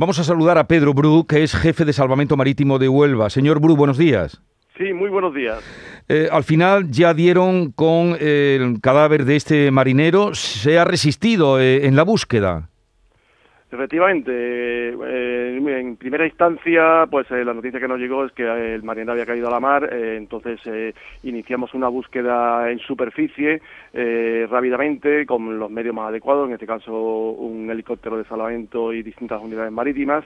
Vamos a saludar a Pedro Bru, que es jefe de Salvamento Marítimo de Huelva. Señor Bru, buenos días. Sí, muy buenos días. Eh, al final ya dieron con el cadáver de este marinero. ¿Se ha resistido eh, en la búsqueda? Efectivamente, eh, en primera instancia, pues la noticia que nos llegó es que el marinero había caído a la mar, entonces iniciamos una búsqueda en superficie rápidamente con los medios más adecuados, en este caso un helicóptero de salvamento y distintas unidades marítimas.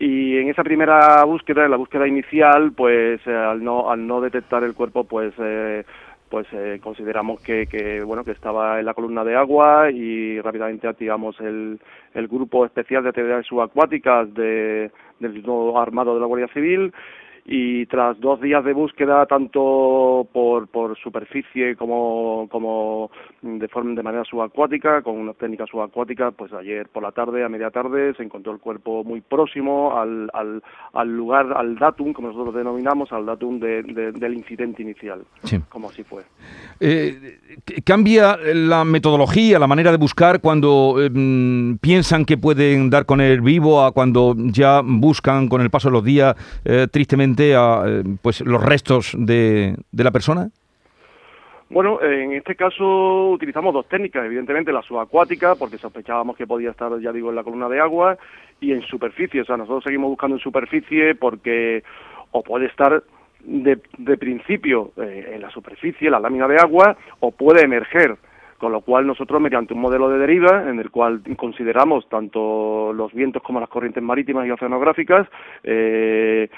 Y en esa primera búsqueda, en la búsqueda inicial, pues eh, al no al no detectar el cuerpo, pues eh, pues eh, consideramos que, que, bueno que estaba en la columna de agua y rápidamente activamos el, el grupo especial de actividades subacuáticas de, del nuevo armado de la Guardia Civil y tras dos días de búsqueda tanto por, por superficie como, como de forma de manera subacuática con una técnica subacuática pues ayer por la tarde a media tarde se encontró el cuerpo muy próximo al, al, al lugar al datum como nosotros denominamos al datum de, del incidente inicial como así fue. Eh, cambia la metodología la manera de buscar cuando em, piensan que pueden dar con el vivo a cuando ya buscan con el paso de los días eh, tristemente a eh, pues, los restos de, de la persona? Bueno, en este caso utilizamos dos técnicas, evidentemente la subacuática, porque sospechábamos que podía estar, ya digo, en la columna de agua, y en superficie, o sea, nosotros seguimos buscando en superficie porque o puede estar de, de principio eh, en la superficie, la lámina de agua, o puede emerger con lo cual nosotros mediante un modelo de deriva en el cual consideramos tanto los vientos como las corrientes marítimas y oceanográficas eh,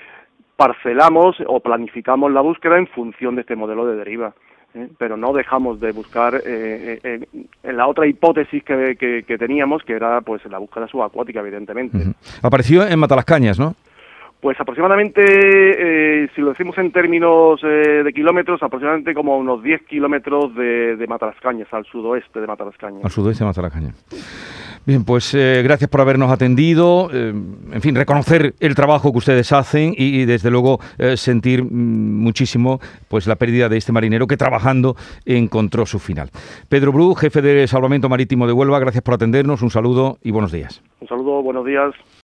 parcelamos o planificamos la búsqueda en función de este modelo de deriva. ¿eh? Pero no dejamos de buscar eh, eh, en la otra hipótesis que, que, teníamos, que era pues la búsqueda subacuática, evidentemente. Apareció en Matalascañas, ¿no? Pues aproximadamente, eh, si lo decimos en términos eh, de kilómetros, aproximadamente como unos 10 kilómetros de, de Matalascañas, al sudoeste de Matalascañas. Al sudoeste de Matalascañas. Bien, pues eh, gracias por habernos atendido. en fin, reconocer el trabajo que ustedes hacen y, desde luego sentir mm, muchísimo pues la pérdida de este marinero que trabajando encontró su final. Pedro Bru, jefe de Salvamento Marítimo de Huelva, gracias por atendernos. Un saludo y buenos días. Un saludo, buenos días.